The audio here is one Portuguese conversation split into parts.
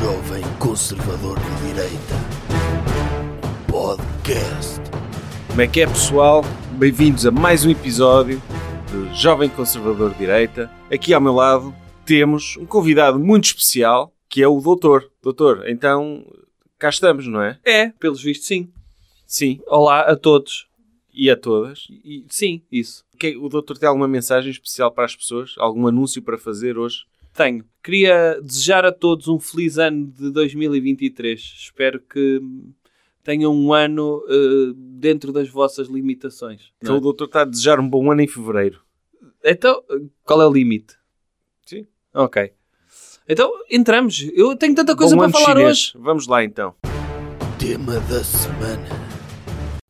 Jovem Conservador de Direita. Podcast. Como é que é, pessoal? Bem-vindos a mais um episódio de Jovem Conservador de Direita. Aqui ao meu lado temos um convidado muito especial, que é o Doutor. Doutor, então cá estamos, não é? É, pelos vistos, sim. Sim. Olá a todos. E a todas. E- sim, isso. Que- O Doutor tem alguma mensagem especial para as pessoas? Algum anúncio para fazer hoje? Tenho. Queria desejar a todos um feliz ano de 2023. Espero que tenham um ano eh, dentro das vossas limitações. Então não o Doutor está a desejar um bom ano em Fevereiro. é? Então, qual é o limite? Sim. Ok. Então, entramos. Eu tenho tanta coisa bom para ano falar chinês. hoje. Vamos lá então. Tema da semana.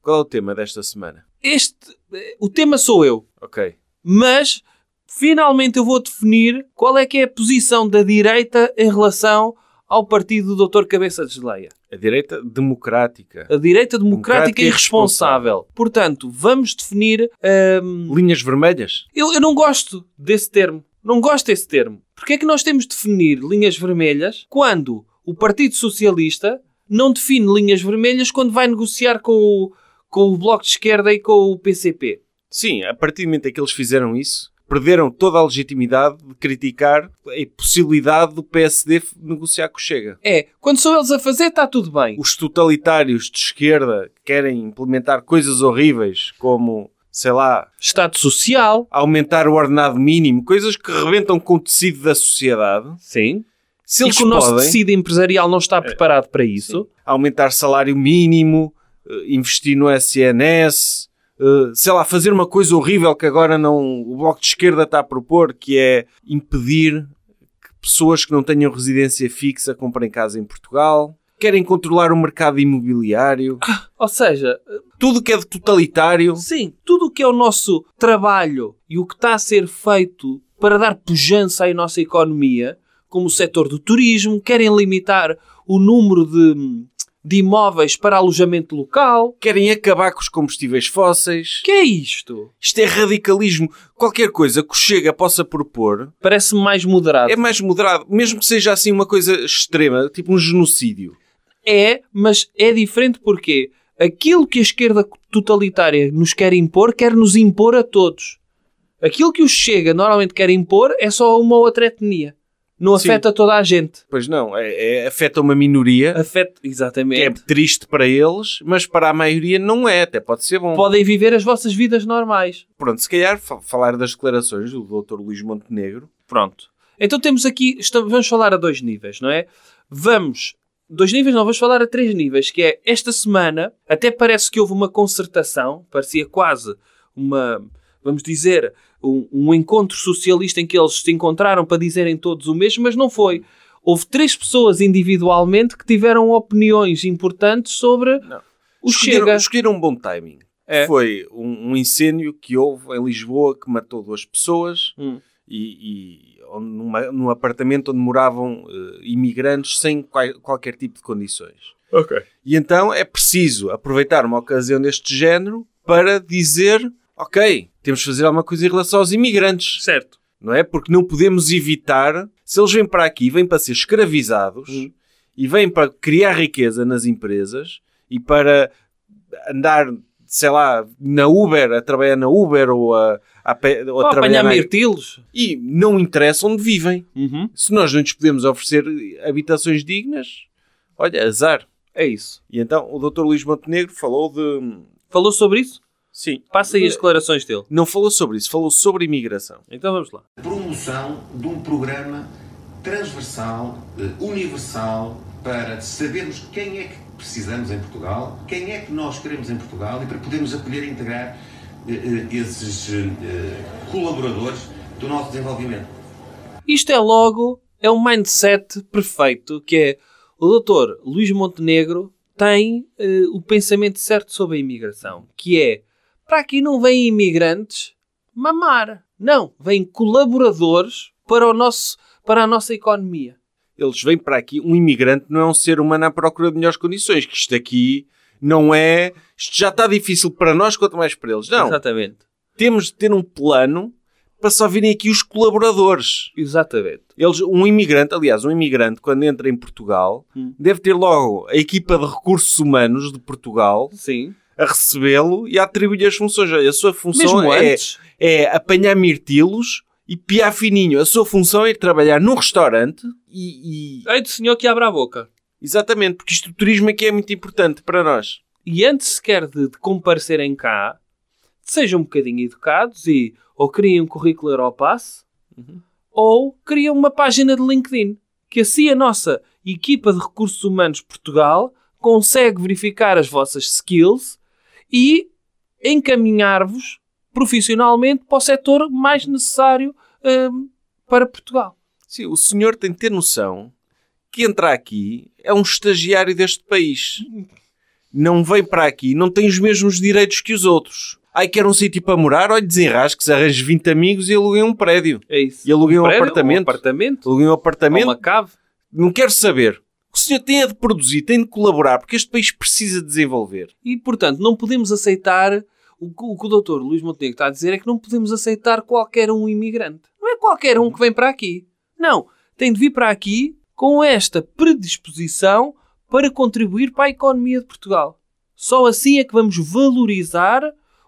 Qual é o tema desta semana? Este, eh, o tema sou eu. Ok. mas finalmente eu vou definir qual é que é a posição da direita em relação ao partido do Dr. Cabeça de Geleia. A direita democrática. A direita democrática Democrática e e responsável. Portanto, vamos definir... hum, Linhas vermelhas? eu, eu não gosto desse termo. Não gosto desse termo. Porque é que nós temos de definir linhas vermelhas quando o Partido Socialista não define linhas vermelhas quando vai negociar com o, com o Bloco de Esquerda e com o PCP? Sim, a partir do momento em que eles fizeram isso, perderam toda a legitimidade de criticar a possibilidade do PSD negociar com o Chega. É, quando são eles a fazer, está tudo bem. Os totalitários de esquerda que querem implementar coisas horríveis como, sei lá, Estado Social. aumentar o ordenado mínimo, coisas que rebentam com o tecido da sociedade. Sim. Se eles que o nosso podem tecido empresarial não está preparado para isso. aumentar salário mínimo, eh, investir no SNS, eh, sei lá, fazer uma coisa horrível que agora não o Bloco de Esquerda está a propor, que é impedir que pessoas que não tenham residência fixa comprem casa em Portugal. Querem controlar o mercado imobiliário. Ou seja, Tudo que é de totalitário. sim, tudo o que é o nosso trabalho e o que está a ser feito para dar pujança à nossa economia, como o setor do turismo, querem limitar o número de, de imóveis para alojamento local. Querem acabar com os combustíveis fósseis. Que é isto? Isto é radicalismo. Qualquer coisa que o Chega possa propor Parece-me mais moderado. é mais moderado. Mesmo que seja assim uma coisa extrema, tipo um genocídio. É, mas é diferente porque aquilo que a esquerda totalitária nos quer impor, quer nos impor a todos. Aquilo que o Chega normalmente quer impor é só uma outra etnia. Não Sim. afeta toda a gente. Pois não, é, é- afeta uma minoria. Afeta, que é exatamente. triste para eles, mas para a maioria não é, até pode ser bom. Podem viver as vossas vidas normais. Pronto, se calhar fa- falar das declarações do Dr. Luís Montenegro. Pronto. Então temos aqui, estamos, vamos falar a dois níveis, não é? Vamos, dois níveis não, vamos falar a três níveis, que é esta semana, até parece que houve uma concertação, parecia quase uma, vamos dizer, um, um encontro socialista em que eles se encontraram para dizerem todos o mesmo, mas não foi. Houve três pessoas individualmente que tiveram opiniões importantes sobre o escolheram, Chega. escolheram um bom timing. É. Foi um, um incêndio que houve em Lisboa que matou duas pessoas Hum. e, e onde- numa- num apartamento onde moravam eh, imigrantes sem quai- qualquer tipo de condições. E então é preciso aproveitar uma ocasião deste género para dizer: ok, temos de fazer alguma coisa em relação aos imigrantes. Certo. não é? Porque não podemos evitar, se eles vêm para aqui, vêm para ser escravizados Hum. e vêm para criar riqueza nas empresas e para andar, sei lá, na Uber, a trabalhar na Uber ou a, a, pé- ou a Ou trabalhar na... mirtilos. E não interessa onde vivem. Uhum. Se nós não lhes podemos oferecer habitações dignas, olha, azar. É isso. E então o Dr. Luís Montenegro falou de... Falou sobre isso? Sim. Passa aí as declarações dele. Não falou sobre isso, falou sobre imigração. Então vamos lá. promoção de um programa transversal, eh, universal, para sabermos quem é que precisamos em Portugal, quem é que nós queremos em Portugal e para podermos acolher e integrar eh, eh, esses colaboradores do nosso desenvolvimento. Isto é logo, é um mindset perfeito, que é o doutor Luís Montenegro tem eh, o pensamento certo sobre a imigração, que é, para aqui não vêm imigrantes mamar. Não, vêm colaboradores para, o nosso, para a nossa economia. eles vêm para aqui, um imigrante não é um ser humano à procura de melhores condições, que isto aqui não é, isto já está difícil para nós quanto mais para eles. Não, Exatamente. temos de ter um plano para só virem aqui os colaboradores. Exatamente. Eles, um imigrante, aliás, um imigrante, quando entra em Portugal, Hum. deve ter logo a equipa de recursos humanos de Portugal Sim. A recebê-lo e a atribuir as funções. A sua função Mesmo é, antes. é apanhar mirtilos e piar fininho. A sua função é ir trabalhar num restaurante e, e- Ei do senhor que abre a boca. Exatamente, porque isto do turismo aqui é muito importante para nós. E antes sequer de, de comparecerem cá, sejam um bocadinho educados e ou criem um currículo Europass ou criem uma página de LinkedIn. Que assim a nossa equipa de recursos humanos Portugal consegue verificar as vossas skills e encaminhar-vos profissionalmente para o setor mais necessário hum, para Portugal. Sim, o senhor tem de ter noção que entrar aqui é um estagiário deste país. Não vem para aqui, não tem os mesmos direitos que os outros. Ai, quer um sítio para morar? Olha, desenrasque-se, arranje 20 amigos e aluguem um prédio. É isso. E aluguem um prédio, apartamento. Um apartamento. Aluguem um Ou apartamento. uma cave. Não quero saber. O senhor tem de produzir, tem de colaborar, porque este país precisa desenvolver. E, portanto, não podemos aceitar. O que o, que o doutor Luís Montenegro está a dizer é que não podemos aceitar qualquer um imigrante. Não é qualquer um que vem para aqui. Não. Tem de vir para aqui com esta predisposição para contribuir para a economia de Portugal. Só assim é que vamos valorizar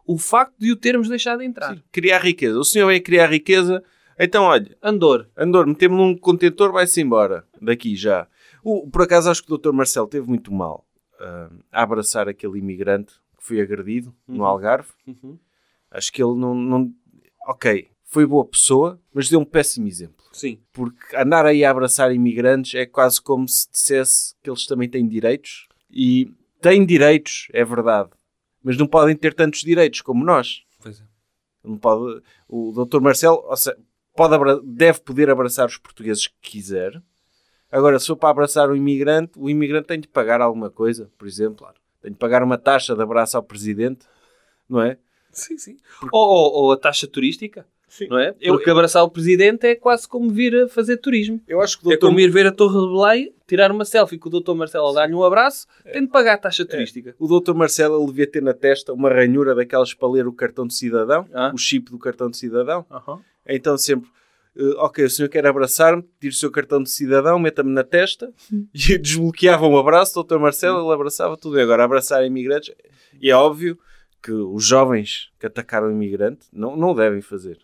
o facto de o termos deixado entrar. Criar riqueza. O senhor vem criar riqueza, então olha, Andor. Andor, metemos num contentor, vai-se embora. Daqui já. O- por acaso acho que o Dr. Marcelo teve muito mal ah, a abraçar aquele imigrante que foi agredido no Algarve. Acho que ele não, não. Ok, foi boa pessoa, mas deu um péssimo exemplo. Sim. Porque andar aí a abraçar imigrantes é quase como se dissesse que eles também têm direitos. E têm direitos, é verdade. Mas não podem ter tantos direitos como nós. Pois é. Não pode, o Dr. Marcelo seja, pode deve poder abraçar os portugueses que quiser. Agora, se for para abraçar um imigrante, o imigrante tem de pagar alguma coisa, por exemplo. Tem de pagar uma taxa de abraço ao presidente, não é? Sim, sim. Ou, ou- ou a taxa turística. Não é? Eu- Porque abraçar o presidente é quase como vir a fazer turismo. Eu acho que É como ir ver a Torre de Belém, tirar uma selfie com o Dr. Marcelo a dar-lhe um abraço, tem de pagar a taxa turística. o Dr. Marcelo devia ter na testa uma ranhura daquelas para ler o cartão de cidadão, Ah. o chip do cartão de cidadão. Então sempre, eh, ok, o senhor quer abraçar-me, tire o seu cartão de cidadão, meta-me na testa e desbloqueava um abraço, Dr. Marcelo, ele abraçava tudo. E agora abraçar imigrantes, e é óbvio que os jovens que atacaram o imigrante não, não o devem fazer.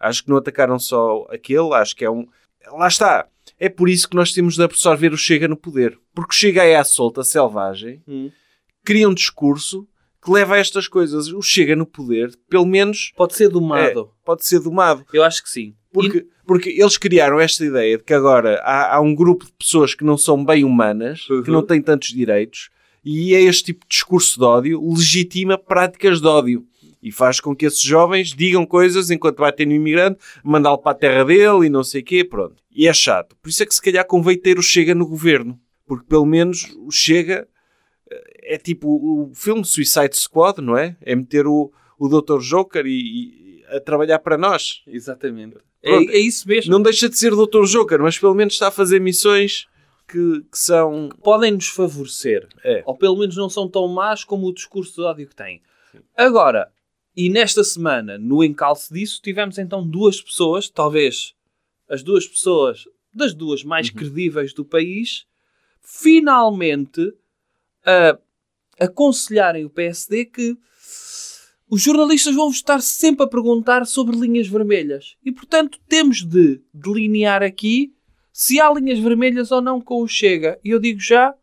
Acho que não atacaram só aquele, acho que é um... Lá está. É por isso que nós temos de absorver o Chega no poder. Porque o Chega é à solta, selvagem, Hum. cria um discurso que leva a estas coisas. O Chega no poder, pelo menos, Pode ser domado. pode ser domado. Eu acho que sim. Porque, porque eles criaram esta ideia de que agora há, há um grupo de pessoas que não são bem humanas, que Uhum. não têm tantos direitos, e é este tipo de discurso de ódio legitima práticas de ódio. E faz com que esses jovens digam coisas enquanto batem no imigrante, mandá-lo para a terra dele e não sei o quê, pronto. E é chato. Por isso é que se calhar convém ter o Chega no governo. Porque pelo menos o Chega é tipo o filme Suicide Squad, não é? É meter o, o Dr. Joker e, e a trabalhar para nós. Exatamente. É, Pronto. é isso mesmo. Não deixa de ser Dr. Joker, mas pelo menos está a fazer missões que, que são. Podem nos favorecer. É. Ou pelo menos não são tão más como o discurso de ódio que têm. Agora, e nesta semana, no encalço disso, tivemos então duas pessoas, talvez as duas pessoas das duas mais credíveis do país, finalmente a aconselharem o PSD que os jornalistas vão estar sempre a perguntar sobre linhas vermelhas. E, portanto, temos de delinear aqui se há linhas vermelhas ou não com o Chega. E eu digo já,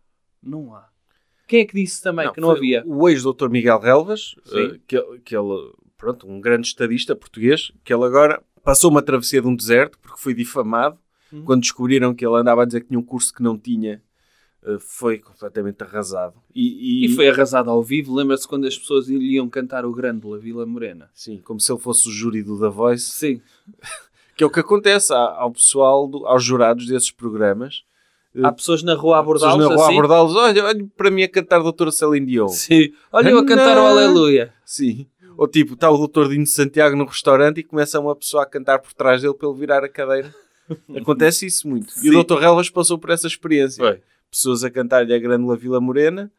não há. Quem é que disse também que não havia? O ex-doutor Miguel Relvas, Sim. eh, que, que ele, pronto, um grande estadista português, que ele agora passou uma travessia de um deserto porque foi difamado. Hum. Quando descobriram que ele andava a dizer que tinha um curso que não tinha, foi completamente arrasado. E, E foi arrasado ao vivo. Lembra-se quando as pessoas iam cantar o Grândola Vila Morena? Sim, como se ele fosse o júri do The Voice. Sim. Que é o que acontece ao pessoal, do- aos jurados desses programas. Há pessoas na rua a abordá-los na rua a assim. abordá-los. Olha, olha para mim a cantar Doutora Celine Dion. Sim. Olha eu a cantar o. Aleluia. Sim. Ou tipo, está o doutor Dino Santiago no restaurante e começa uma pessoa a cantar por trás dele para ele virar a cadeira. Acontece isso muito. E Sim. o doutor Relvas passou por essa experiência. Foi. Pessoas a cantar-lhe a Grândola Vila Morena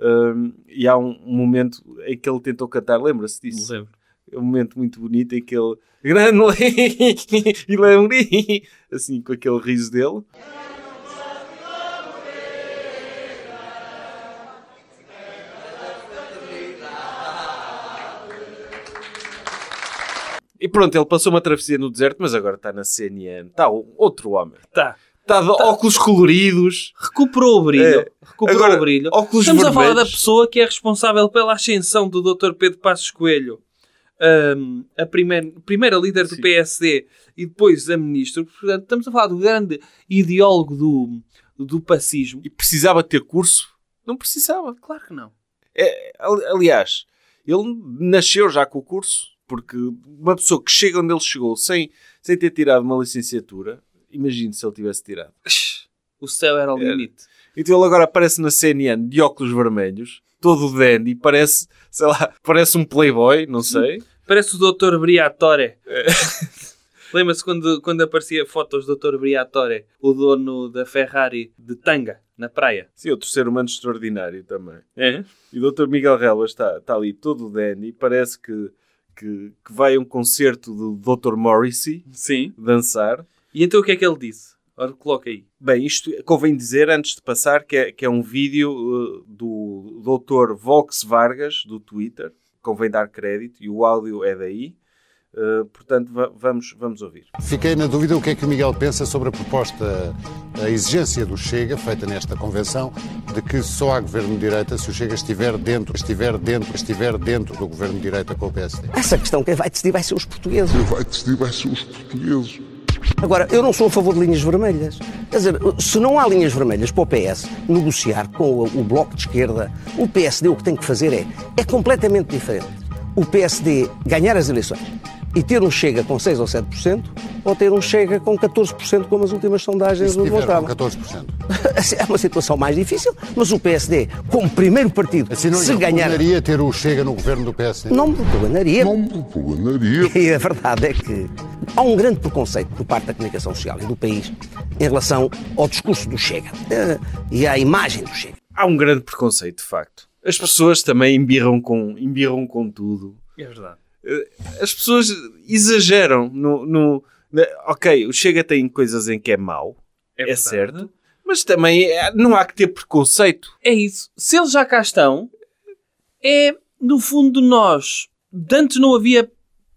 hum, e há um, um momento em que ele tentou cantar, lembra-se disso? Lembro. É um momento muito bonito em que ele. Grande e Lemuri! Assim, com aquele riso dele. E pronto, ele passou uma travessia no deserto, mas agora está na CNN. Está outro homem. Tá. Está de óculos coloridos. Recuperou o brilho. É. Recuperou Agora, o brilho. óculos Estamos a falar da vermelhos. pessoa que é responsável pela ascensão do Dr. Pedro Passos Coelho, ahm, a primeira, primeira líder do Sim. PSD e depois a ministro. Portanto, estamos a falar do grande ideólogo do, do pacismo. E precisava ter curso? Não precisava. Claro que não. Ali- Aliás, ele nasceu já com o curso, porque uma pessoa que chega onde ele chegou sem, sem ter tirado uma licenciatura, imagine se ele tivesse tirado. O céu era o limite. Então ele agora aparece na CNN de óculos vermelhos, todo dandy, parece, sei lá, parece um playboy, não sei. Parece o Dr. Briatore. Lembra-se quando, quando aparecia fotos do Dr. Briatore, o dono da Ferrari de Tanga, na praia? Sim, outro ser humano extraordinário também. É? E o Dr. Miguel Relvas está, está ali todo dandy, parece que, que, que vai a um concerto do Dr. Morrissey Sim. dançar. E então o que é que ele disse? Ora, coloca aí. Bem, isto convém dizer, antes de passar, que é, que é um vídeo uh, do Dr. Vox Vargas, do Twitter. Convém dar crédito, e o áudio é daí. Uh, portanto, va- vamos, vamos ouvir. Fiquei na dúvida o que é que o Miguel pensa sobre a proposta, a exigência do Chega, feita nesta convenção, de que só há governo de direita se o Chega estiver dentro, estiver dentro, estiver dentro do governo de direita com o PSD. Essa questão quem vai decidir vai ser os portugueses. vai decidir vai ser os portugueses. Agora, eu não sou a favor de linhas vermelhas. Quer dizer, se não há linhas vermelhas para o PS negociar com o, Bloco de Esquerda, o PSD o que tem que fazer é, é completamente diferente. O PSD ganhar as eleições e ter um Chega com 6 ou 7%, ou ter um Chega com 14%, como as últimas sondagens nos tiver com mostravam. 14%? É uma situação mais difícil, mas o PSD, como primeiro partido, Assim não se ganhar... retornaria ter o Chega no governo do PSD? Não me recomanaria. Não me propuganaria. E a verdade é que há um grande preconceito por parte da comunicação social e do país em relação ao discurso do Chega eh, e à imagem do Chega. Há um grande preconceito, de facto. As pessoas também embirram com, embirram com tudo. É verdade. As pessoas exageram no... no ok, o Chega tem coisas em que é mau, é, verdade. certo. Mas também é- não há que ter preconceito. É isso. Se eles já cá estão, é, no fundo, nós. de Antes não havia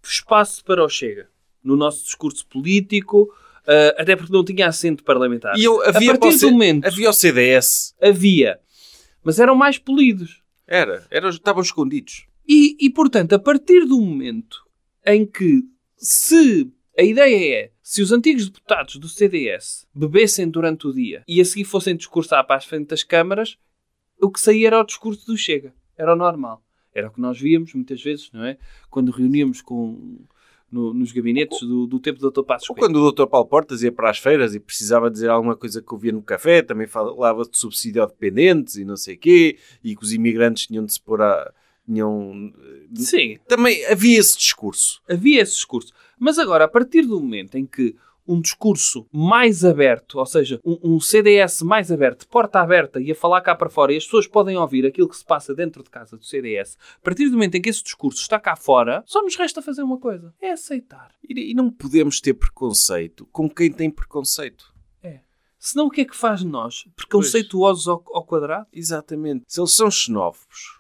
espaço para o Chega. No nosso discurso político, ah, até porque não tinha assento parlamentar. E eu, havia, a partir do momento havia o CDS. havia, mas eram mais polidos. Era, era, estavam escondidos. E, e, portanto, a partir do momento em que, se a ideia é, se os antigos deputados do CDS bebessem durante o dia e a seguir fossem discursar para as frente das câmaras, o que saía era o discurso do Chega. Era o normal. Era o que nós víamos muitas vezes, não é? Quando reuníamos com, no- nos gabinetes do, do tempo do Dr. Passos Ou Coelho. quando o Dr. Paulo Portas ia para as feiras e precisava dizer alguma coisa que ouvia no café, também falava de subsídio a dependentes e não sei quê, e que os imigrantes tinham de se pôr a... Tinham... Sim, Também havia esse discurso. havia esse discurso. Mas agora, a partir do momento em que um discurso mais aberto, ou seja, um, um CDS mais aberto, porta aberta e a falar cá para fora, e as pessoas podem ouvir aquilo que se passa dentro de casa do CDS, a partir do momento em que esse discurso está cá fora, só nos resta fazer uma coisa: é aceitar. E, e não podemos ter preconceito com quem tem preconceito. Senão o que é que faz de nós? Preconceituosos ao, ao quadrado? Exatamente. Se eles são xenófobos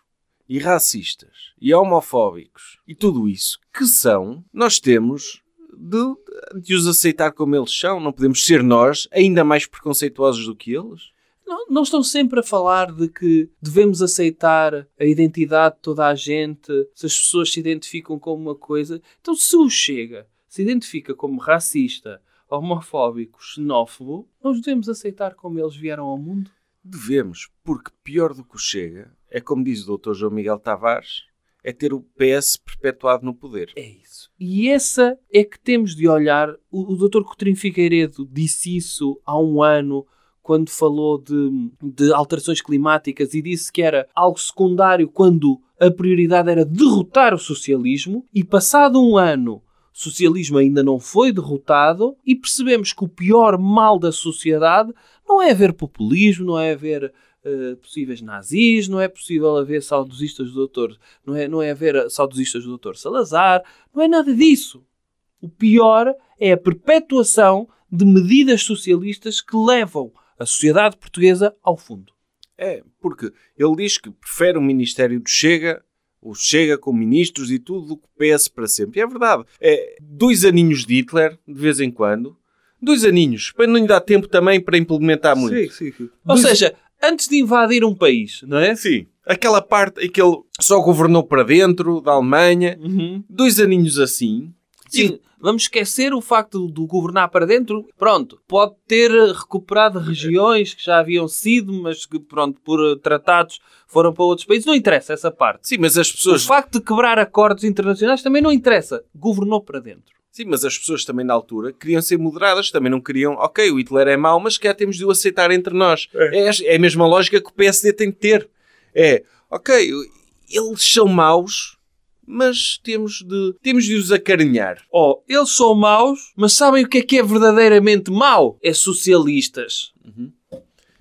e racistas e homofóbicos e tudo isso que são, nós temos de, de os aceitar como eles são. Não podemos ser nós ainda mais preconceituosos do que eles. Não, não estão sempre a falar de que devemos aceitar a identidade de toda a gente, se as pessoas se identificam como uma coisa. Então, se o Chega se identifica como racista, homofóbico, xenófobo, nós devemos aceitar como eles vieram ao mundo? Devemos, porque pior do que o Chega é, como diz o Dr. João Miguel Tavares, é ter o PS perpetuado no poder. É isso. E essa é que temos de olhar. O, o Dr. Coutinho Figueiredo disse isso há um ano, quando falou de, de alterações climáticas e disse que era algo secundário quando a prioridade era derrotar o socialismo. E passado um ano, o socialismo ainda não foi derrotado e percebemos que o pior mal da sociedade não é haver populismo, não é haver eh, possíveis nazis, não é possível haver saudosistas do doutor, não é, não é haver saudosistas do doutor Salazar, não é nada disso. O pior é a perpetuação de medidas socialistas que levam a sociedade portuguesa ao fundo. É, porque ele diz que prefere o Ministério do Chega, o Chega com ministros e tudo, do que o PS para sempre. E é verdade. É dois aninhos de Hitler, de vez em quando. Dois aninhos, para não lhe dar tempo também para implementar muito. Ou seja, antes de invadir um país, não é? Sim. Aquela parte em que ele só governou para dentro da Alemanha, dois aninhos assim. Sim, vamos esquecer o facto de governar para dentro. Pronto, pode ter recuperado regiões que já haviam sido, mas que, pronto, por eh, tratados foram para outros países. Não interessa essa parte. Sim, mas as O pessoas. facto de quebrar acordos internacionais também não interessa. Governou para dentro. Sim, mas as pessoas também na altura queriam ser moderadas, também não queriam, ok, o Hitler é mau, mas quer temos de o aceitar entre nós. É. é a mesma lógica que o PSD tem de ter. É, ok, eles são maus, mas temos de, temos de os acarinhar. Oh, eles são maus, mas sabem o que é que é verdadeiramente mau? É socialistas.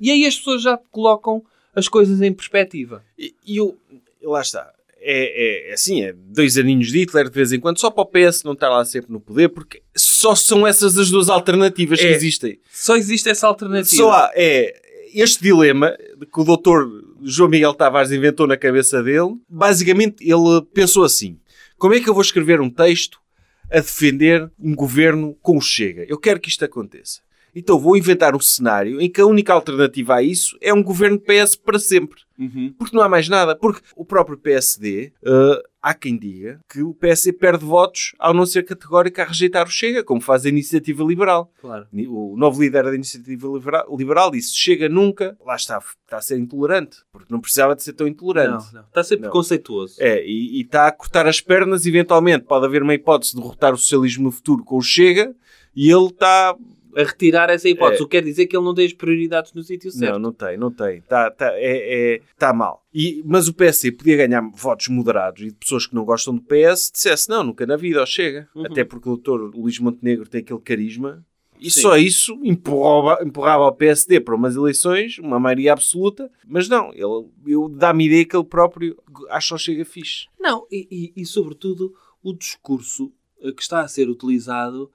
E aí as pessoas já colocam as coisas em perspectiva. E, e o, lá está. É, é, é assim, é dois aninhos de Hitler de vez em quando, só para o PS não estar lá sempre no poder, porque só são essas as duas alternativas que É. existem. Só existe essa alternativa. Só há, é este dilema que o doutor João Miguel Tavares inventou na cabeça dele. Basicamente, ele pensou assim: como é que eu vou escrever um texto a defender um governo com o Chega? Eu quero que isto aconteça. Então vou inventar um cenário em que a única alternativa a isso é um governo PS para sempre. Porque não há mais nada. Porque o próprio PSD, eh, há quem diga que o PSD perde votos ao não ser categórico a rejeitar o Chega, como faz a Iniciativa Liberal. Claro. O novo líder da Iniciativa Libera- Liberal disse: Chega nunca. Lá está, está a ser intolerante, porque não precisava de ser tão intolerante. Não, não. Está a ser Não. preconceituoso. É, e, e está a cortar as pernas, eventualmente. Pode haver uma hipótese de derrotar o socialismo no futuro com o Chega, e ele está. A retirar essa hipótese. É. O que quer dizer que ele não tem as prioridades no sítio certo. Não, não tem, não tem. Está tá, é, é, tá mal. E, mas o PSD podia ganhar votos moderados e de pessoas que não gostam do PS dissesse: não, nunca na vida, ó, chega. Até porque o doutor Luís Montenegro tem aquele carisma. E Sim. só isso empurrava, empurrava o PSD para umas eleições, uma maioria absoluta, mas não, ele, dá-me ideia que ele próprio acha o Chega fixe. Não, e, e- e, sobretudo o discurso que está a ser utilizado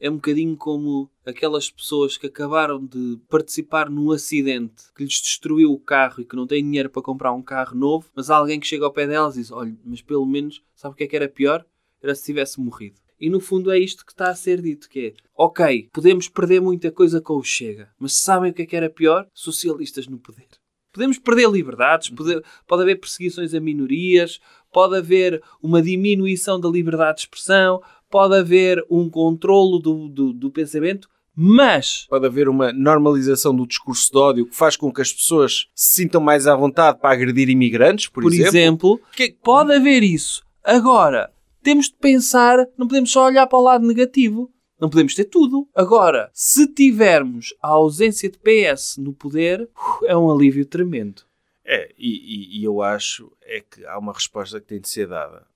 é um bocadinho como aquelas pessoas que acabaram de participar num acidente que lhes destruiu o carro e que não têm dinheiro para comprar um carro novo, mas há alguém que chega ao pé delas e diz: Olha, mas pelo menos, sabe o que é que era pior? Era se tivesse morrido. E no fundo é isto que está a ser dito, que é, ok, podemos perder muita coisa com o Chega, mas sabem o que é que era pior? Socialistas no poder. Podemos perder liberdades, pode, pode haver perseguições a minorias, pode haver uma diminuição da liberdade de expressão, pode haver um controlo do, do, do pensamento, mas Pode haver uma normalização do discurso de ódio que faz com que as pessoas se sintam mais à vontade para agredir imigrantes, por, por exemplo. exemplo, Que- pode haver isso. Agora, temos de pensar, não podemos só olhar para o lado negativo. Não podemos ter tudo. Agora, se tivermos a ausência de PS no poder, é um alívio tremendo. É, e, e- e eu acho é que há uma resposta que tem de ser dada,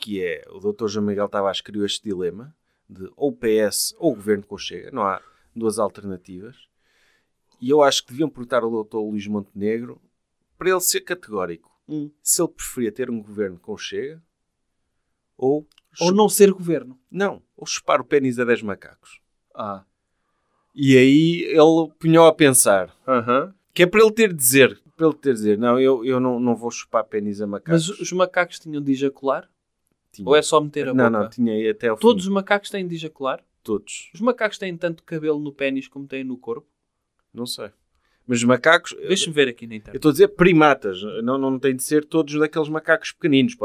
que é o Dr. João Miguel Tavares criou este dilema de ou PS ou governo com Chega, não há duas alternativas. E eu acho que deviam perguntar ao Dr. Luís Montenegro para ele ser categórico Hum. se ele preferia ter um governo com Chega ou, Ou não ser governo. não, ou chupar o pênis a 10 macacos. Ah. E aí ele punhou a pensar, Aham. que é para ele ter de dizer, para ele ter de dizer, não, eu, eu não, não vou chupar pênis a macacos. Mas os macacos tinham de ejacular? Tinha. Ou é só meter a não, boca? não, tinha aí até ao Todos os fim. macacos têm de ejacular? Todos. Os macacos têm tanto cabelo no pênis como têm no corpo? Não sei. Mas os macacos, Deixa-me ver aqui na eu internet. estou a dizer primatas, não, não tem de ser todos daqueles macacos pequeninos.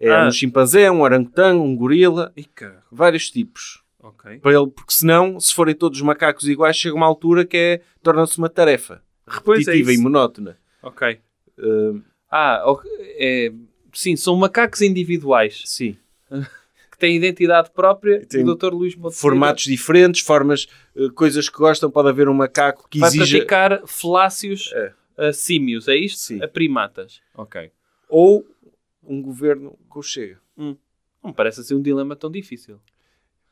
É Ah. um chimpanzé, um orangotango, um gorila, caralho. vários tipos. Ok. Para ele, porque senão, se forem todos macacos iguais, chega uma altura que é, torna-se uma tarefa é repetitiva e isso. monótona. Ok. Uh, Ah, ok. É, sim, são macacos individuais sim. que têm identidade própria Tem do Dr. Luís Montenegro. Formatos diferentes, formas, uh, coisas que gostam. Pode haver um macaco que Vai exija... praticar falácios É. a símios, é isto? Sim. A primatas. Ok. Ou um governo com o Chega. Não me parece assim um dilema tão difícil.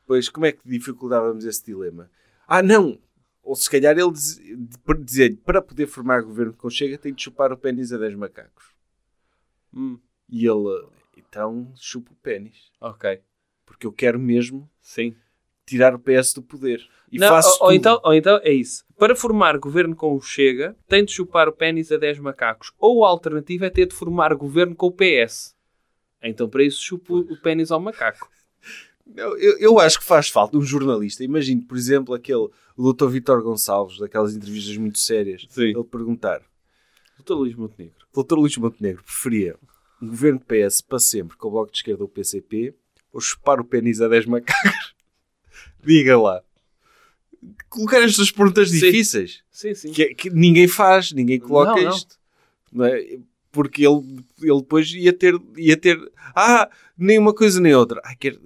Pois, como é que dificultávamos esse dilema? Ah, não! Ou se calhar ele diz- para dizer para poder formar governo com o Chega tem de chupar o pênis a 10 macacos. Hum, E ele, então, chupa o pênis. ok. Porque eu quero mesmo Sim. tirar o PS do poder. E Não, faço ou, ou tudo. então, ou então é isso. Para formar governo com o Chega, tem de chupar o pênis a 10 macacos. Ou a alternativa é ter de formar governo com o PS. Então, para isso, chupo o pênis ao macaco. Eu, eu- acho que faz falta um jornalista. Imagino, por exemplo, aquele, o Dr. Vitor Gonçalves, daquelas entrevistas muito sérias, Sim. ele perguntar: Doutor Luís Montenegro. Dr. Luís Montenegro preferia um governo PS para sempre com o Bloco de Esquerda ou o PCP ou chupar o pênis a 10 macacos? Diga lá. Colocar estas perguntas Sim. difíceis Sim, sim. que, que ninguém faz, ninguém coloca Não, isto. Não é? Porque ele, ele depois ia ter, ia ter. Ah, nem uma coisa nem outra. Ai, quer,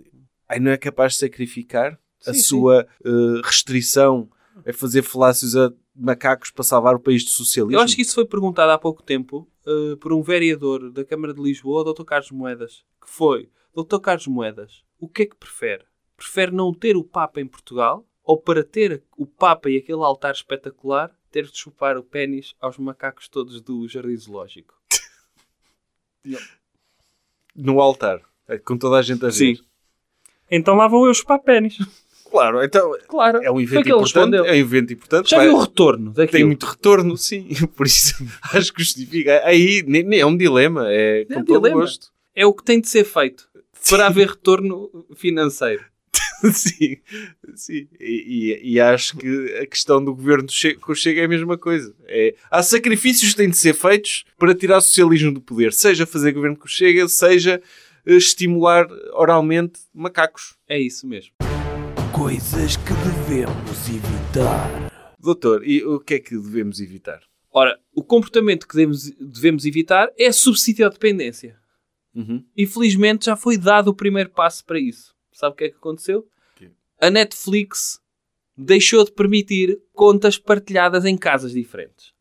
ai, não é capaz de sacrificar a Sim, sim. sua eh, restrição a fazer falácios a macacos para salvar o país do socialismo? Eu acho que isso foi perguntado há pouco tempo eh, por um vereador da Câmara de Lisboa, Dr. Carlos Moedas, que foi, Dr. Carlos Moedas, o que é que prefere? Prefere não ter o Papa em Portugal ou para ter o Papa e aquele altar espetacular, ter de chupar o pênis aos macacos todos do Jardim Zoológico? No altar, eh, com toda a gente a ver. Sim. Então lá vou eu chupar pênis. Claro, então Claro. é um evento importante. É um evento importante. Já viu o retorno daquilo? tem muito retorno, sim. Por isso acho que justifica. Aí nem, nem é um dilema, é com É um todo dilema. gosto. É o que tem de ser feito para haver retorno financeiro. sim, sim. E, e- e acho que a questão do governo com o Chega é a mesma coisa. É, há sacrifícios que têm de ser feitos para tirar o socialismo do poder, seja fazer governo com o Chega, seja eh, estimular oralmente macacos. É isso mesmo. Coisas que devemos evitar. Doutor, e o que é que devemos evitar? Ora, o comportamento que devemos, devemos evitar é a subsidiodependência. Uhum. Infelizmente já foi dado o primeiro passo para isso. Sabe o que é que aconteceu? quê? A Netflix deixou de permitir contas partilhadas em casas diferentes.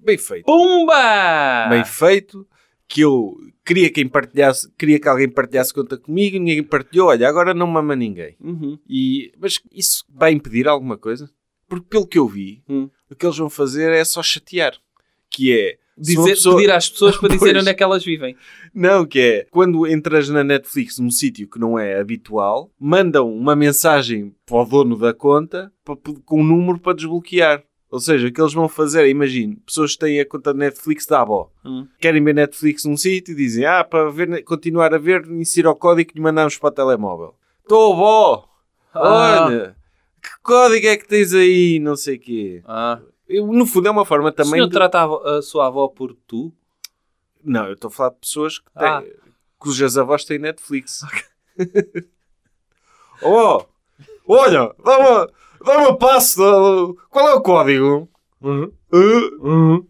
Bem feito. Pumba! Bem feito. Que eu queria, quem partilhasse, queria que alguém partilhasse conta comigo, ninguém partilhou. Olha, agora não mama ninguém. Uhum. E, mas isso vai impedir alguma coisa? Porque pelo que eu vi, Hum. o que eles vão fazer é só chatear. Que é Dizer, pessoa- Pedir às pessoas para dizer onde é que elas vivem. Não, que é quando entras na Netflix num sítio que não é habitual, mandam uma mensagem para o dono da conta para- com um número para desbloquear. Ou seja, o que eles vão fazer, imagine, pessoas que têm a conta de Netflix da avó, Hum. querem ver Netflix num sítio e dizem, ah, para ver, continuar a ver, insira o código que lhe mandamos para o telemóvel. Estou, avó! Ah. Olha, que código é que tens aí? Não sei o quê. Ah. Eu, no fundo é uma forma O também... senhor de- trata a, a sua avó por tu? Não, eu estou a falar de pessoas que têm, Ah. cujas avós têm Netflix. oh, olha, dá-me dá um passo. Qual é o código? Uh,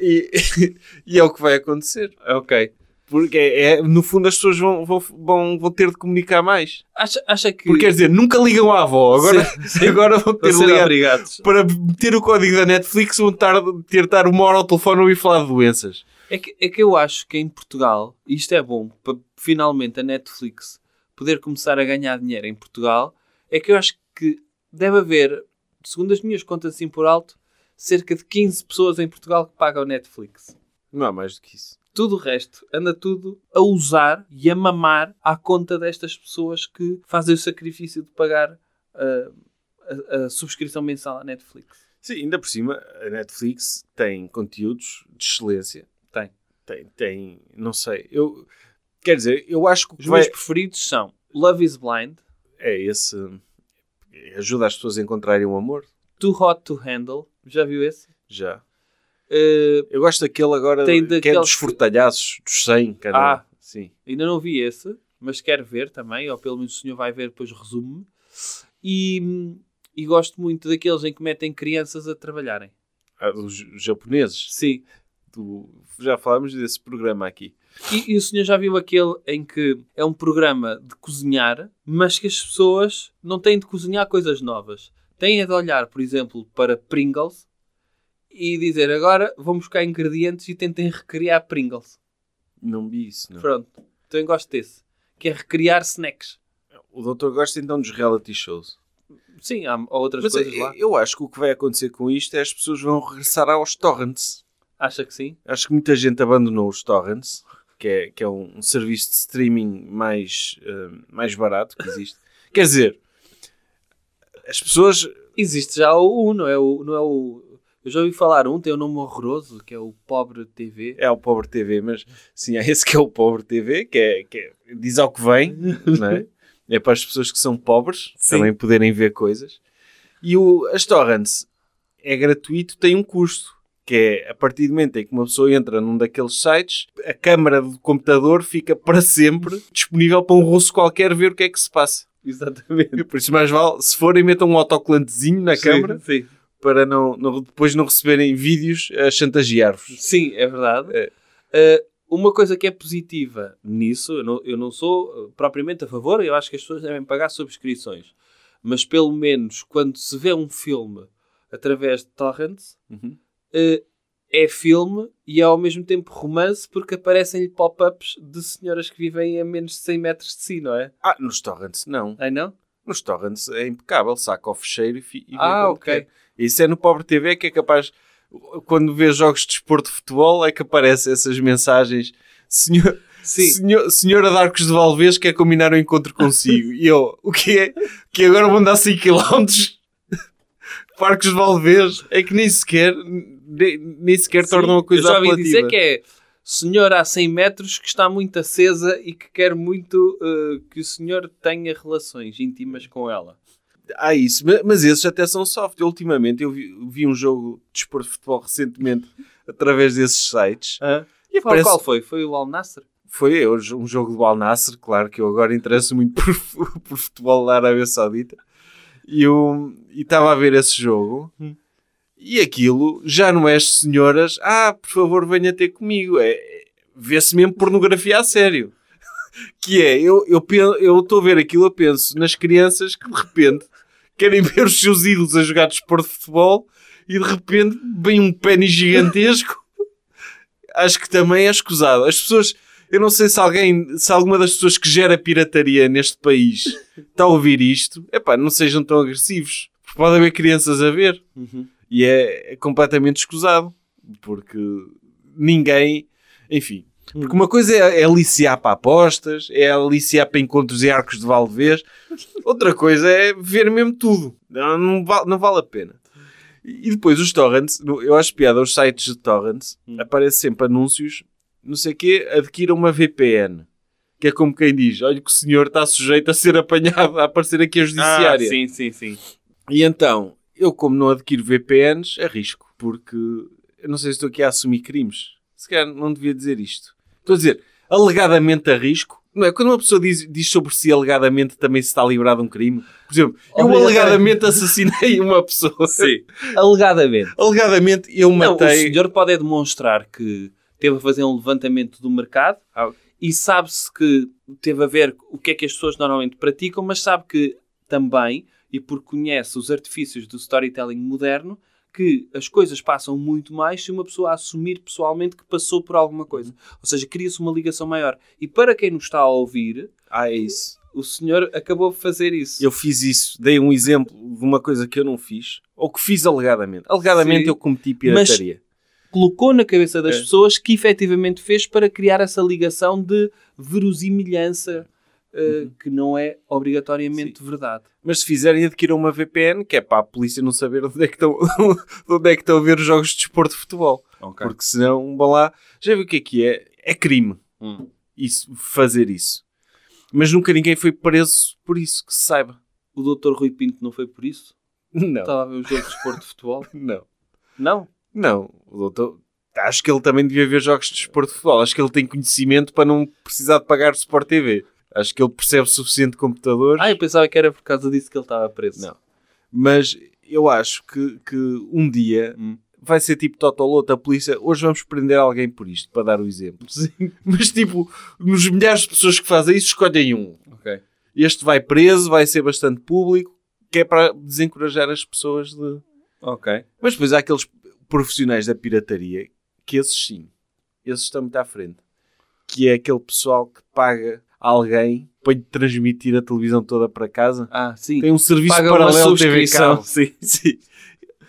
E, e é o que vai acontecer. Ok. Porque é, é- no fundo as pessoas vão, vão, vão, ter de comunicar mais. Acha, acha que... Porque quer dizer, nunca ligam à avó. Agora, Sim, agora vão ter de ligar obrigados. para meter o código da Netflix vão tar, ter de dar uma hora ao telefone e falar de doenças. É que, é que eu acho que em Portugal, e isto é bom para finalmente a Netflix poder começar a ganhar dinheiro em Portugal, é que eu acho que deve haver, segundo as minhas contas assim por alto, cerca de 15 pessoas em Portugal que pagam Netflix. Não há mais do que isso. Tudo o resto anda tudo a usar e a mamar à conta destas pessoas que fazem o sacrifício de pagar ah, a, a subscrição mensal à Netflix. Sim, ainda por cima, a Netflix tem conteúdos de excelência. Tem. Tem, tem, não sei. Eu, quer dizer, eu acho que Os vai, meus preferidos são Love is Blind, é esse. Ajuda as pessoas a encontrarem o amor. Too Hot to Handle. Já viu esse? Já. Uh, Eu gosto daquele agora Tem que é daqueles dos fortalhaços, dos 100. Cada um. Ah. Sim. ainda não vi esse, mas quero ver também, ou pelo menos o senhor vai ver, depois resume-me. E, e gosto muito daqueles em que metem crianças a trabalharem. Ah, os japoneses. Sim. Do- já falámos desse programa aqui. E, e o senhor já viu aquele em que é um programa de cozinhar, mas que as pessoas não têm de cozinhar coisas novas. Têm é de olhar, por exemplo, para Pringles e dizer agora vão buscar ingredientes e tentem recriar Pringles. Não vi isso, não. Pronto. Também gosto desse. Que é recriar snacks. O doutor gosta então dos reality shows. Sim, há há outras Mas coisas eu, lá. eu acho que o que vai acontecer com isto é as pessoas vão regressar aos torrents. Acha que sim? Acho que muita gente abandonou os torrents, que é, que é um, um serviço de streaming mais, eh, mais barato que existe. Quer dizer, as pessoas. Existe já o 1, não é o, não é o... Eu já ouvi falar um, tem um nome horroroso, que é o Pobre TV. É o Pobre TV, mas sim, é esse que é o Pobre TV, que é, que é- diz ao que vem, não é? É para as pessoas que são pobres Sim. também poderem ver coisas. E o, as torrents é gratuito, tem um custo. Que é a partir do momento em que uma pessoa entra num daqueles sites, a câmara do computador fica para sempre disponível para um russo qualquer ver o que é que se passa. Exatamente. Por isso mais vale, se forem, metam um autocolantezinho na câmara Sim. para não, não- depois não receberem vídeos a chantagear-vos. Sim, é verdade. É. Uh, uma coisa que é positiva nisso, eu não, eu não sou uh, propriamente a favor, eu acho que as pessoas devem pagar subscrições. Mas pelo menos quando se vê um filme através de torrents, Uhum. Uh, é filme e é ao mesmo tempo romance porque aparecem-lhe pop-ups de senhoras que vivem a menos de 100 metros de si, não é? Ah, nos torrents não. Ai não? Nos torrents é impecável, saca ao fecheiro e, e vê Ah, ok. quer. Isso é no Pobre TV que é capaz, quando vê jogos de desporto de futebol, é que aparecem essas mensagens. Senhor, Sim. senhor, senhora de Arcos de Valvez quer combinar um encontro consigo. E eu, o que é? Que agora vão dar 5 km para Arcos de Valvez? É que nem sequer, nem, sequer tornam a coisa Eu já ouvi apelativa. dizer que é senhora a 100 metros que está muito acesa e que quer muito uh, que o senhor tenha relações íntimas com ela. Há isso, ma- mas esses até são soft. Eu, ultimamente eu vi, vi um jogo de desporto de futebol recentemente através desses sites. E qual, qual foi? Foi o Al Nassr? Foi hoje um jogo do Al Nassr, claro que eu agora interesso muito por, por futebol da Arábia Saudita. E e estava a ver esse jogo e aquilo já não é as senhoras, ah, por favor, venha ter comigo. É, é- vê-se mesmo pornografia a sério. Que é, eu pen- eu estou a ver aquilo, eu penso nas crianças que de repente querem ver os seus ídolos a jogar desporto de futebol e de repente vem um pênis gigantesco. Acho que também é escusado. As pessoas, eu não sei se alguém, se alguma das pessoas que gera pirataria neste país está a ouvir isto, epá, não sejam tão agressivos. Pode haver crianças a ver. E é, é completamente escusado. Porque ninguém, enfim. Porque uma coisa é, é aliciar para apostas, é aliciar para encontros e arcos de Valdevez. Outra coisa é ver mesmo tudo. Não, não, vale, não vale a pena. E depois os torrents, eu acho piada, os sites de torrents, aparecem sempre anúncios, não sei o quê, adquira uma VPN. Que é como quem diz, olha que o senhor está sujeito a ser apanhado, a aparecer aqui a judiciária. Ah, sim, sim, sim. E então, eu como não adquiro VPNs, arrisco. Porque eu não sei se estou aqui a assumir crimes. Se calhar não devia dizer isto. Estou a dizer, alegadamente arrisco. Não é? Quando uma pessoa diz, diz sobre si alegadamente também se está livrado de um crime. Por exemplo, eu alegadamente assassinei uma pessoa. Sim. Alegadamente. Alegadamente eu Não, o matei... senhor pode é demonstrar que teve a fazer um levantamento do mercado Ah, e sabe-se que teve a ver o que é que as pessoas normalmente praticam, mas sabe que também, e porque conhece os artifícios do storytelling moderno, que as coisas passam muito mais se uma pessoa assumir pessoalmente que passou por alguma coisa. Ou seja, cria-se uma ligação maior. E para quem nos está a ouvir, Ah, é isso. o senhor acabou de fazer isso. Eu fiz isso. Dei um exemplo de uma coisa que eu não fiz. Ou que fiz alegadamente. Alegadamente Sim. eu cometi pirataria. colocou na cabeça das É. pessoas que efetivamente fez para criar essa ligação de verosimilhança eh, que não é obrigatoriamente verdade. Mas se fizerem, adquiram uma VPN, que é para a polícia não saber onde é que estão, onde é que estão a ver os jogos de desporto de futebol. Porque senão, vão lá. Já viu o que é que é? É crime. Hum. Isso, fazer isso. Mas nunca ninguém foi preso por isso, que se saiba. O doutor Rui Pinto não foi por isso? Não, Estava a ver o jogo de desporto de futebol? não, Não. não. O doutor... Acho que ele também devia ver jogos de desporto de futebol. Acho que ele tem conhecimento para não precisar de pagar o Sport TV. Acho que ele percebe o suficiente de computadores. Ah, eu pensava que era por causa disso que ele estava preso. Não. Mas eu acho que, que um dia Hum. vai ser tipo Totoloto, a polícia. Hoje vamos prender alguém por isto, para dar o exemplo. Mas tipo, nos milhares de pessoas que fazem isso, escolhem um. Ok. Este vai preso, vai ser bastante público, que é para desencorajar as pessoas de. Ok. Mas depois há aqueles profissionais da pirataria que esses sim, esses estão muito à frente. Que é aquele pessoal que paga alguém para lhe transmitir a televisão toda para casa. Ah, sim. Tem um serviço Paga uma paralelo TV subscrição. cabo. Sim, sim.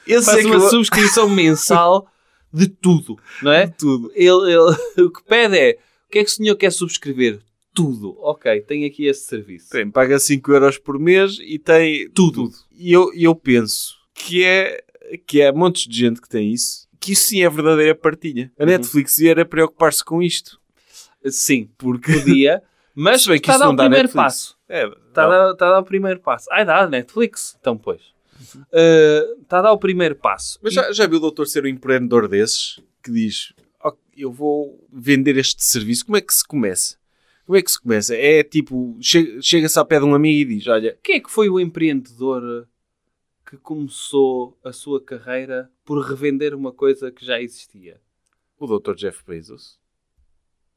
Esse Faz é uma eu- subscrição mensal de tudo, não é? tudo. Ele, ele- o que pede é, o que é que o senhor quer subscrever? Tudo. Ok, tem aqui esse serviço. Tem, paga 5 euros por mês e tem tudo. E eu, eu penso que é que é montes de gente que tem isso, que isso sim é verdadeira partilha. A Netflix era preocupar-se com isto. Sim, Porque podia, mas Se bem que está a isso dar não o dá primeiro Netflix. passo. É, Está a, dar, está a dar o primeiro passo. Ai, dá Netflix? Então, pois. Uh, está a dar o primeiro passo. Mas já, já viu o doutor ser um empreendedor desses que diz: "Ok, Eu vou vender este serviço. Como é que se começa? Como é que se começa? É tipo, che- chega-se ao pé de um amigo e diz: Olha, Quem é que foi o empreendedor que começou a sua carreira por revender uma coisa que já existia? o doutor Jeff Bezos.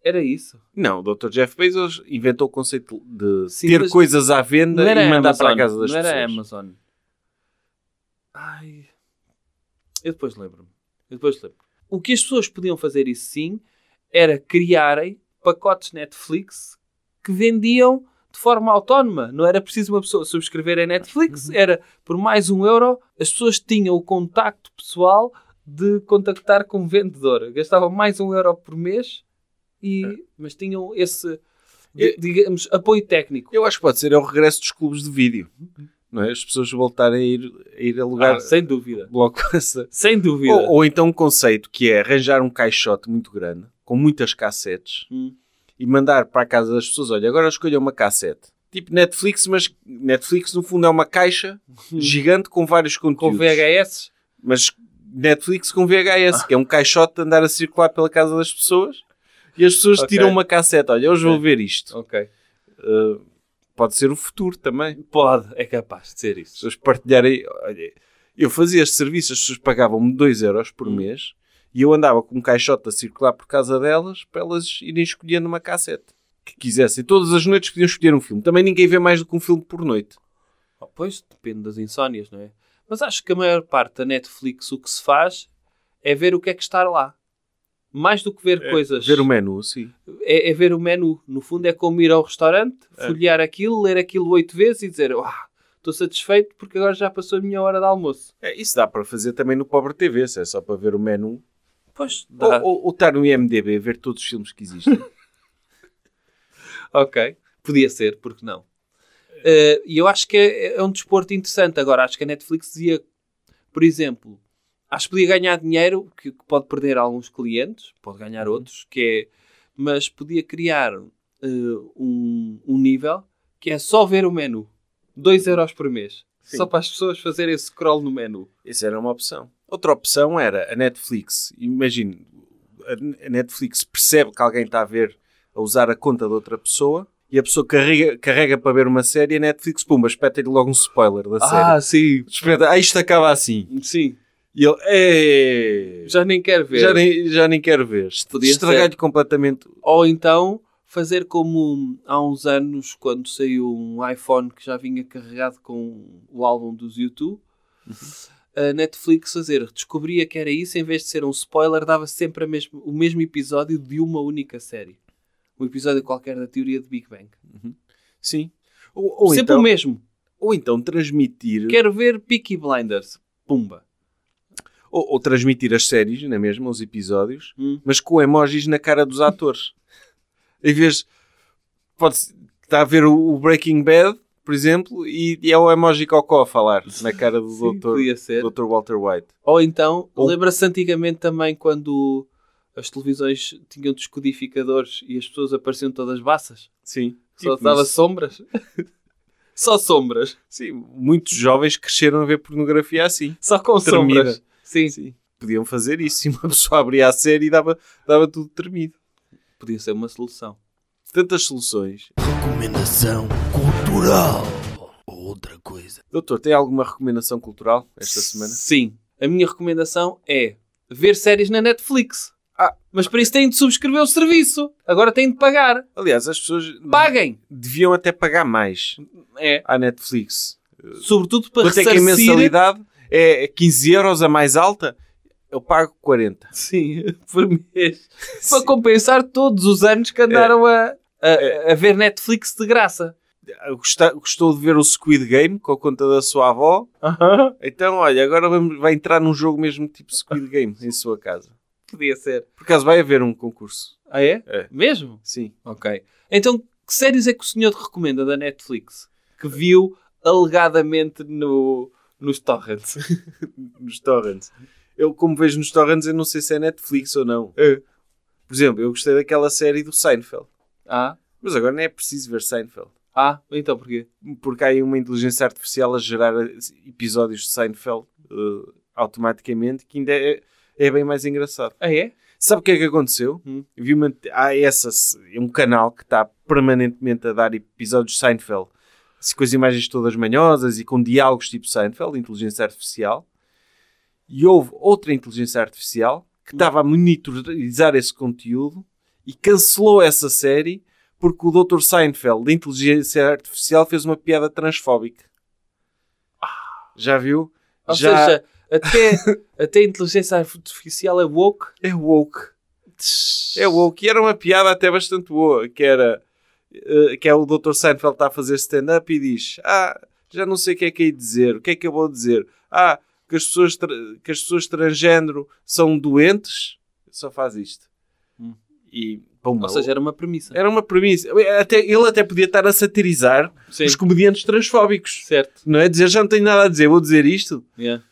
Era isso? Não, o doutor Jeff Bezos inventou o conceito de Sim, ter coisas à venda Não e mandar Amazon. para a casa das não pessoas. era a Amazon. Ai. Eu depois lembro-me. Eu depois lembro. O que as pessoas podiam fazer isso sim era criarem pacotes Netflix que vendiam de forma autónoma. Não era preciso uma pessoa subscrever a Netflix. Era por mais um euro. As pessoas tinham o contacto pessoal de contactar com o vendedor. Gastavam mais um euro por mês, e, mas tinham esse, di- digamos, apoio técnico. Eu acho que pode ser é o regresso dos clubes de vídeo. Não é? As pessoas voltarem a ir, a ir alugar Ah, sem dúvida. blockbuster. Sem dúvida. Ou, ou então um conceito que é arranjar um caixote muito grande, com muitas cassetes, Hum. e mandar para a casa das pessoas, olha, agora escolha uma cassete. Tipo Netflix, mas Netflix no fundo é uma caixa gigante com vários Com conteúdos. VHS. Mas Netflix com VHS, que é um caixote de andar a circular pela casa das pessoas, e as pessoas Ok. tiram uma cassete, olha, hoje vou ver isto. Ok. Uh, pode ser o futuro também. Pode, é capaz de ser As isso. pessoas partilharem. Olha, eu fazia este serviço, as pessoas pagavam-me 2 euros por Hum. mês e eu andava com um caixote a circular por casa delas para elas irem escolhendo uma cassete que quisessem. Todas as noites podiam escolher um filme. Também ninguém vê mais do que um filme por noite. Oh, pois, depende das insónias, não é? Mas acho que a maior parte da Netflix o que se faz é ver o que é que está lá. Mais do que ver coisas. Ver o menu, sim. é, é ver o menu. No fundo é como ir ao restaurante, folhear aquilo, ler aquilo oito vezes e dizer "Ah, estou satisfeito porque agora já passou a minha hora de almoço. É, isso dá para fazer também no Pobre TV, se é só para ver o menu. Pois, Ou, dá. ou, ou estar no IMDB, ver todos os filmes que existem. Ok. Podia ser, porque não? Eh, E eu acho que é, é um desporto interessante. Agora, acho que a Netflix dizia, por exemplo, acho que podia ganhar dinheiro, que, que pode perder alguns clientes, pode ganhar outros, que é, mas podia criar eh, um, um nível que é só ver o menu. 2 euros por mês. Sim. Só para as pessoas fazerem scroll no menu. Isso era uma opção. Outra opção era a Netflix. Imagine, a Netflix percebe que alguém está a ver, a usar a conta de outra pessoa e a pessoa carrega, carrega para ver uma série e a Netflix, pumba, espeta-lhe logo um spoiler da série. sim. Espeta, ah, isto acaba assim. Sim. E ele, "Ei, Já nem quero ver. já, nem, já nem quero ver. Estragar-lhe completamente. Ou então fazer como há uns anos, quando saiu um iPhone que já vinha carregado com o álbum dos YouTube, a Netflix fazer, descobria que era isso, em vez de ser um spoiler, dava sempre mesmo- o mesmo episódio de uma única série. Um episódio qualquer da teoria de Big Bang. Sim. Ou, ou sempre então, o mesmo. ou então transmitir, Quero ver Peaky Blinders. Pumba. Ou, ou transmitir as séries, não é mesmo? Os episódios, Hum. mas com emojis na cara dos atores. em vez. Pode estar a ver o, o Breaking Bad, por exemplo, e, e é o emoji cocó a falar na cara do Sim, Dr. Dr. Walter White. Ou então, Ou- lembra-se antigamente também quando as televisões tinham descodificadores e as pessoas apareciam todas baças? Sim. Só Tipo dava isso. sombras? Só sombras. Sim, muitos jovens cresceram a ver pornografia assim. Só com Tremida. sombras. Sim. Sim. Podiam fazer isso e uma pessoa abria a série e dava, dava tudo tremido. Podia ser uma solução. Tantas soluções. Recomendação cultural. Outra coisa. Doutor, tem alguma recomendação cultural esta semana? Sim. A minha recomendação é ver séries na Netflix. Ah. Mas para isso têm de subscrever o serviço. Agora têm de pagar. Aliás, as pessoas Paguem! deviam até pagar mais É. à Netflix. Sobretudo para Quanto é que a ressarcir... mensalidade é 15 euros a mais alta? Eu pago 40. Sim, por mês. Para compensar todos os anos que andaram a, a, a ver Netflix de graça. Gosta- Gostou de ver o Squid Game com a conta da sua avó? Então, olha, agora vamos- vai entrar num jogo mesmo tipo Squid Game em sua casa. Podia ser. Por acaso vai haver um concurso. Ah, é? É. Mesmo? Sim. Ok. Então, que séries é que o senhor recomenda da Netflix? Que viu alegadamente no, nos torrents. Nos torrents. Eu, como vejo nos torrents, eu não sei se é Netflix ou não. Por exemplo, eu gostei daquela série do Seinfeld. ah? Mas agora nem é preciso ver Seinfeld. Ah, então porquê? Porque há aí uma inteligência artificial a gerar episódios de Seinfeld eh, automaticamente que ainda é, é bem mais engraçado. Ah, é? Sabe o que é que aconteceu? Hum. Vi uma, há essa, é um canal que está permanentemente a dar episódios de Seinfeld com as imagens todas manhosas e com diálogos tipo Seinfeld, inteligência artificial. E houve outra inteligência artificial que estava a monitorizar esse conteúdo e cancelou essa série porque o Dr. Seinfeld, da inteligência artificial, fez uma piada transfóbica. Já viu? Ou Já seja, até, até a inteligência artificial é woke. é woke. É woke. E era uma piada até bastante boa, que era que é o Dr. Seinfeld está a fazer stand-up e diz ah, já não sei o que é que é dizer. O que é que eu vou dizer? Ah, que as pessoas, que as pessoas transgênero são doentes. Só faz isto. Hum. E, pum, Ou seja, era uma premissa. era uma premissa. Até, ele até podia estar a satirizar Sim. os comediantes transfóbicos. Certo. Não é dizer, já não tenho nada a dizer, vou dizer isto. Yeah.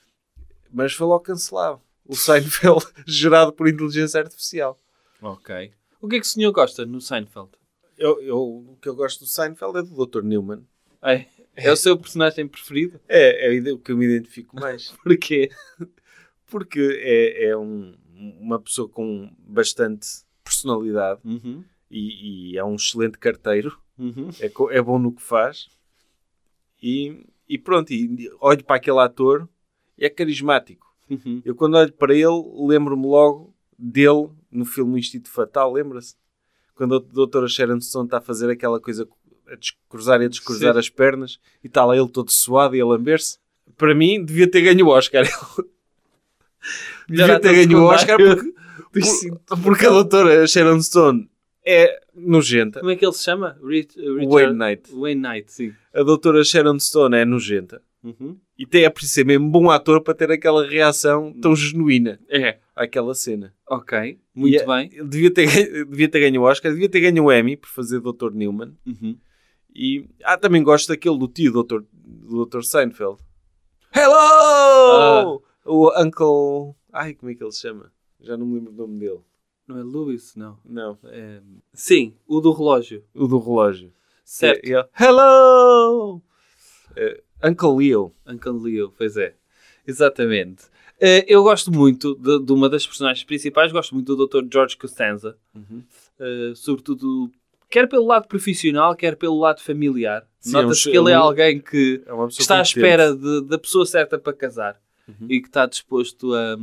Mas foi logo cancelado. O Seinfeld gerado por inteligência artificial. Ok. O que é que o senhor gosta no Seinfeld? Eu, eu- o que eu gosto do Seinfeld é do Dr. Newman. É, é o seu personagem preferido? É, é o que eu me identifico mais. Porquê? Porque é, é um- uma pessoa com bastante personalidade Uhum. e, e é um excelente carteiro. Uhum. É, é bom no que faz. E, e pronto, e olho para aquele ator e é carismático. Uhum. Eu quando olho para ele, lembro-me logo dele no filme Instinto Fatal, lembra-se? Quando a doutora Sharon Stone está a fazer aquela coisa a descruzar e a descruzar Sim. as pernas e está lá ele todo suado e a lamber-se. Para mim, devia ter ganho o Oscar. devia ter ganho o Oscar porque, por- porque a doutora Sharon Stone é nojenta. Como é que ele se chama? Rich, Richard... Wayne Knight. Wayne Knight, sim. A doutora Sharon Stone é nojenta. Uhum. E tem, é preciso ser mesmo bom ator para ter aquela reação tão genuína É. àquela cena. Ok. Muito E é- bem. Ele devia ter, ganho- devia ter ganho o Oscar, devia ter ganho o Emmy por fazer Dr. Newman. Uhum. E ah, também gosto daquele do tio Dr. do Dr. Seinfeld. Hello! O Uncle. Ai, como é que ele se chama? Já não me lembro o nome dele. Não é Lewis, não. Não, É... Sim, o do relógio. o do relógio. Certo. E ele, Hello! Eh, Uncle Leo. Uncle Leo, pois é. Exatamente. Eh, eu gosto muito de, de uma das personagens principais, gosto muito do Dr. George Costanza. Uhum. Eh, sobretudo, quer pelo lado profissional, quer pelo lado familiar. Sim, é um Nota-se que ele é um- alguém que É está à espera de- da pessoa certa para casar Uhum. e que está disposto a.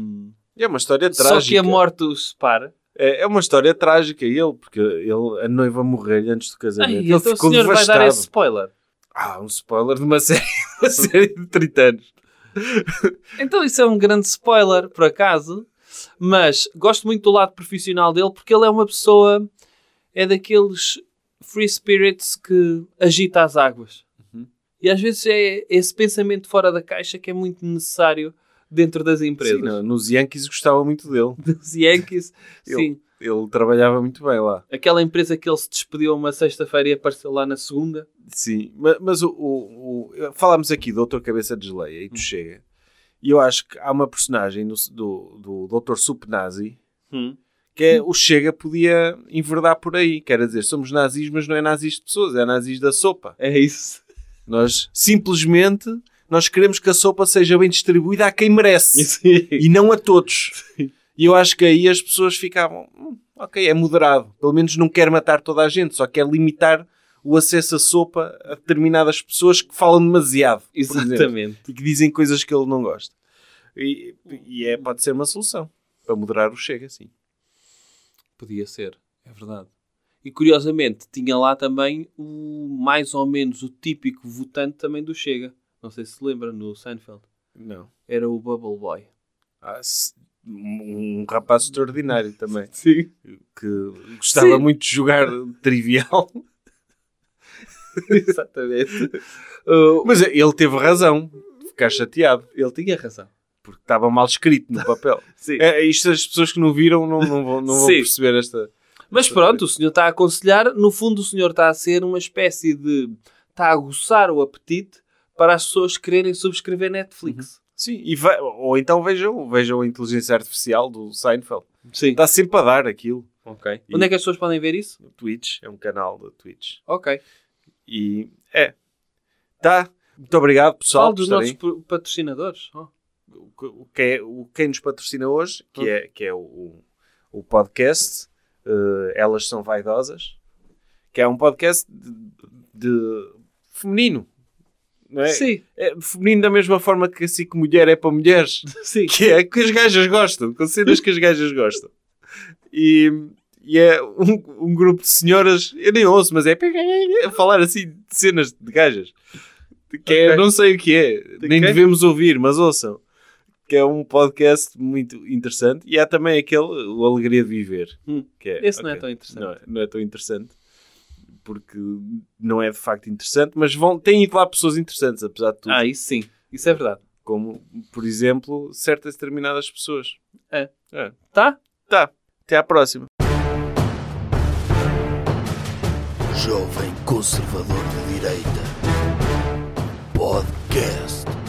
É uma história Só trágica. que a morte os separa. É, é uma história trágica ele, porque ele, a noiva morreu antes do casamento. Ai, ele então o ficou senhor vai devastado. dar esse spoiler. Ah, um spoiler de uma série, uma série de 30 anos. Então isso é um grande spoiler, por acaso. Mas gosto muito do lado profissional dele porque ele é uma pessoa... É daqueles free spirits que agita as águas. Uhum. E às vezes é esse pensamento fora da caixa que é muito necessário dentro das empresas. Sim, no- nos Yankees gostava muito dele. Dos Yankees, sim. Ele trabalhava muito bem lá. Aquela empresa que ele se despediu uma sexta-feira e apareceu lá na segunda. Sim, ma- mas, o, o, o- falámos aqui do Dr. Cabeça de Geleia e Hum. do Chega. E eu acho que há uma personagem do, do, do Dr. Sup Nazi Hum. que é o Chega podia enverdar por aí. Quer dizer, somos nazis, mas não é nazis de pessoas, é nazis da sopa. É isso. Nós simplesmente nós queremos que a sopa seja bem distribuída a quem merece Sim. e não a todos. E eu acho que aí as pessoas ficavam, "Hum, ok, é moderado. Pelo menos não quer matar toda a gente, só quer limitar o acesso à sopa a determinadas pessoas que falam demasiado. por exemplo, Exatamente. e que dizem coisas que ele não gosta. E, e é, pode ser uma solução para moderar o chega, sim. Podia ser, é verdade. E curiosamente, tinha lá também o mais ou menos o típico votante também do Chega. Não sei se lembra no Seinfeld. Não. Era o Bubble Boy. Ah, um rapaz extraordinário também. Sim. Que gostava Sim. muito de jogar trivial. Exatamente. Uh, Mas ele teve razão de ficar chateado. ele tinha razão. Porque estava mal escrito no papel. Sim. É, isto as pessoas que não viram não, não vão, não vão perceber esta... Mas pronto, o senhor está a aconselhar, no fundo o senhor está a ser uma espécie de... Está a aguçar o apetite para as pessoas quererem subscrever Netflix. Sim, e vai- ou então vejam, vejam a inteligência artificial do Seinfeld. Sim. Está sempre a dar aquilo. Ok. E- Onde é que as pessoas podem ver isso? No Twitch, é um canal da Twitch. Ok. E é. Tá. Muito obrigado, pessoal. Fala por dos estarem. nossos patrocinadores. Oh. O que- o que é, o, quem nos patrocina hoje, que é, que é o, o, podcast eh, Elas São Vaidosas, que é um podcast de, de feminino. Não é? Sim. É feminino da mesma forma que assim que mulher é para mulheres. Sim. que é que as gajas gostam, com cenas que as gajas gostam. E, e é um, um grupo de senhoras, eu nem ouço, mas é a falar assim de cenas de gajas. Que é, Ok. não sei o que é, nem Ok. devemos ouvir, mas ouçam. Que é um podcast muito interessante. E há também aquele, o Alegria de Viver. Hum. Que é, Esse não é tão interessante. Não é, não é tão interessante. Porque não é de facto interessante, mas vão, têm ido lá pessoas interessantes, apesar de tudo. Ah, isso sim. Isso é verdade. Como, por exemplo, certas determinadas pessoas. É. É. Tá? Tá. Até à próxima. Jovem Conservador de Direita. Podcast.